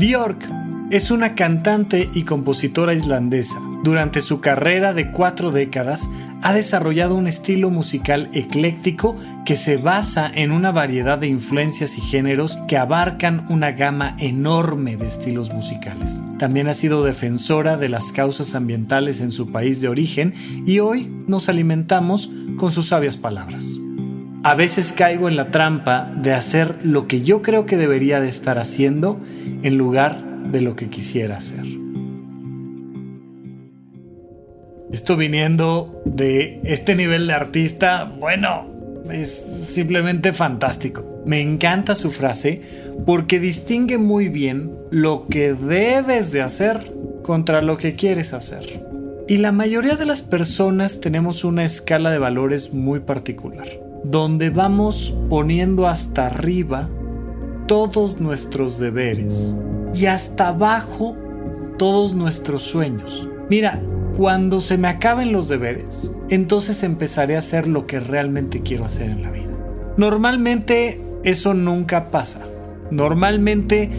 Björk es una cantante y compositora islandesa. Durante su carrera de cuatro décadas ha desarrollado un estilo musical ecléctico que se basa en una variedad de influencias y géneros que abarcan una gama enorme de estilos musicales. También ha sido defensora de las causas ambientales en su país de origen y hoy nos alimentamos con sus sabias palabras. A veces caigo en la trampa de hacer lo que yo creo que debería de estar haciendo en lugar de lo que quisiera hacer. Esto viniendo de este nivel de artista, bueno, es simplemente fantástico. Me encanta su frase porque distingue muy bien lo que debes de hacer contra lo que quieres hacer. Y la mayoría de las personas tenemos una escala de valores muy particular donde vamos poniendo hasta arriba todos nuestros deberes y hasta abajo todos nuestros sueños. Mira, cuando se me acaben los deberes, entonces empezaré a hacer lo que realmente quiero hacer en la vida. Normalmente eso nunca pasa. Normalmente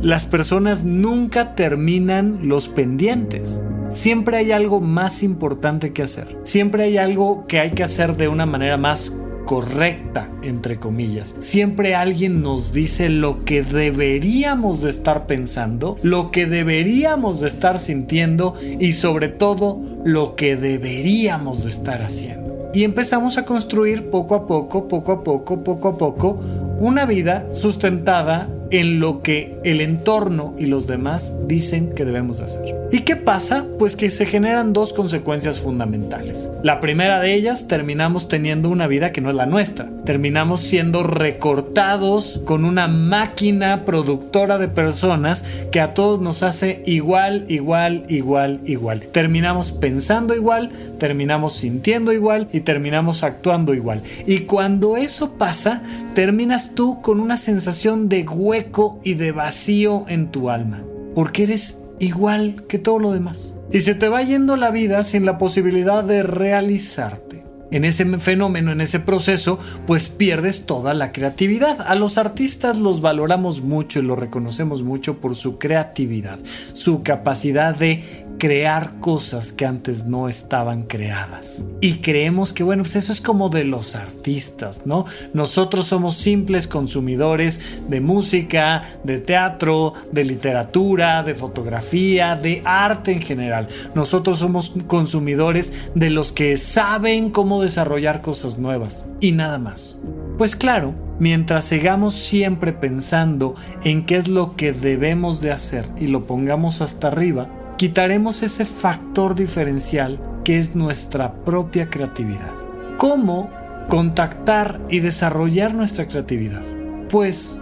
las personas nunca terminan los pendientes. Siempre hay algo más importante que hacer. Siempre hay algo que hay que hacer de una manera más correcta, entre comillas. Siempre alguien nos dice lo que deberíamos de estar pensando, lo que deberíamos de estar sintiendo y sobre todo lo que deberíamos de estar haciendo. Y empezamos a construir poco a poco, poco a poco, poco a poco, una vida sustentada en lo que el entorno y los demás dicen que debemos hacer. ¿Y qué pasa? Pues que se generan dos consecuencias fundamentales. La primera de ellas, terminamos teniendo una vida que no es la nuestra. Terminamos siendo recortados con una máquina productora de personas que a todos nos hace igual, igual, igual, igual. Terminamos pensando igual, terminamos sintiendo igual y terminamos actuando igual. Y cuando eso pasa, terminas tú con una sensación de hueco y de vacío en tu alma, porque eres igual que todo lo demás. Y se te va yendo la vida sin la posibilidad de realizarte. En ese fenómeno, en ese proceso, pues pierdes toda la creatividad. A los artistas los valoramos mucho y los reconocemos mucho por su creatividad, su capacidad de crear cosas que antes no estaban creadas. Y creemos que, bueno, pues eso es como de los artistas, ¿no? Nosotros somos simples consumidores de música, de teatro, de literatura, de fotografía, de arte en general. Nosotros somos consumidores de los que saben cómo desarrollar cosas nuevas y nada más. Pues claro, mientras sigamos siempre pensando en qué es lo que debemos de hacer y lo pongamos hasta arriba, quitaremos ese factor diferencial que es nuestra propia creatividad. ¿Cómo contactar y desarrollar nuestra creatividad? Pues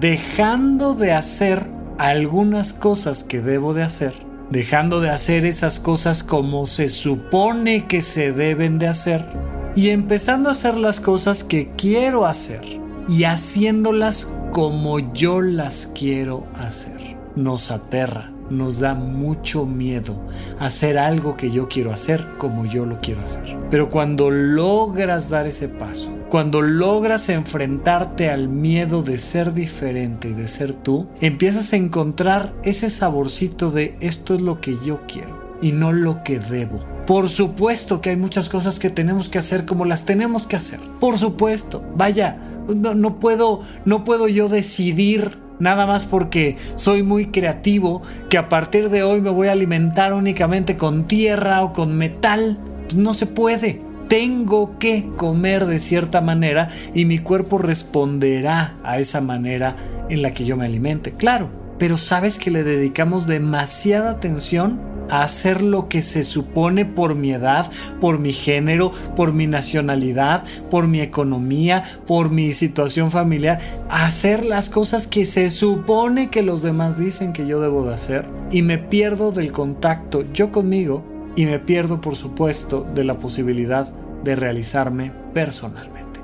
dejando de hacer algunas cosas que debo de hacer, dejando de hacer esas cosas como se supone que se deben de hacer y empezando a hacer las cosas que quiero hacer y haciéndolas como yo las quiero hacer. Nos aterra nos da mucho miedo hacer algo que yo quiero hacer como yo lo quiero hacer. Pero cuando logras dar ese paso, cuando logras enfrentarte al miedo de ser diferente y de ser tú, empiezas a encontrar ese saborcito de esto es lo que yo quiero y no lo que debo. Por supuesto que hay muchas cosas que tenemos que hacer como las tenemos que hacer. Por supuesto. Vaya, no, no puedo no puedo yo decidir nada más porque soy muy creativo, que a partir de hoy me voy a alimentar únicamente con tierra o con metal. No se puede. Tengo que comer de cierta manera y mi cuerpo responderá a esa manera en la que yo me alimente. Claro, pero sabes que le dedicamos demasiada atención hacer lo que se supone por mi edad, por mi género, por mi nacionalidad, por mi economía, por mi situación familiar, hacer las cosas que se supone que los demás dicen que yo debo de hacer y me pierdo del contacto yo conmigo y me pierdo por supuesto de la posibilidad de realizarme personalmente.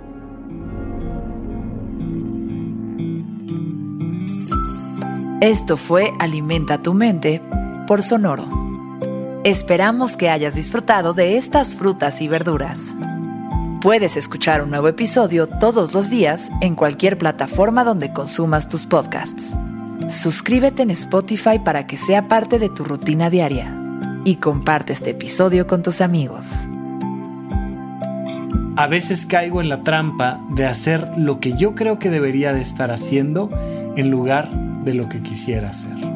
Esto fue Alimenta tu mente por Sonoro. Esperamos que hayas disfrutado de estas frutas y verduras. Puedes escuchar un nuevo episodio todos los días en cualquier plataforma donde consumas tus podcasts. Suscríbete en Spotify para que sea parte de tu rutina diaria y comparte este episodio con tus amigos. A veces caigo en la trampa de hacer lo que yo creo que debería de estar haciendo en lugar de lo que quisiera hacer.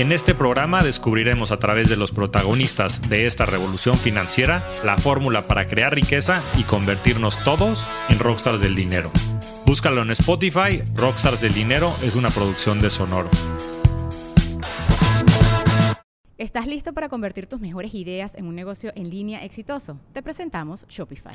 En este programa descubriremos a través de los protagonistas de esta revolución financiera la fórmula para crear riqueza y convertirnos todos en rockstars del dinero. Búscalo en Spotify, Rockstars del Dinero es una producción de Sonoro. ¿Estás listo para convertir tus mejores ideas en un negocio en línea exitoso? Te presentamos Shopify.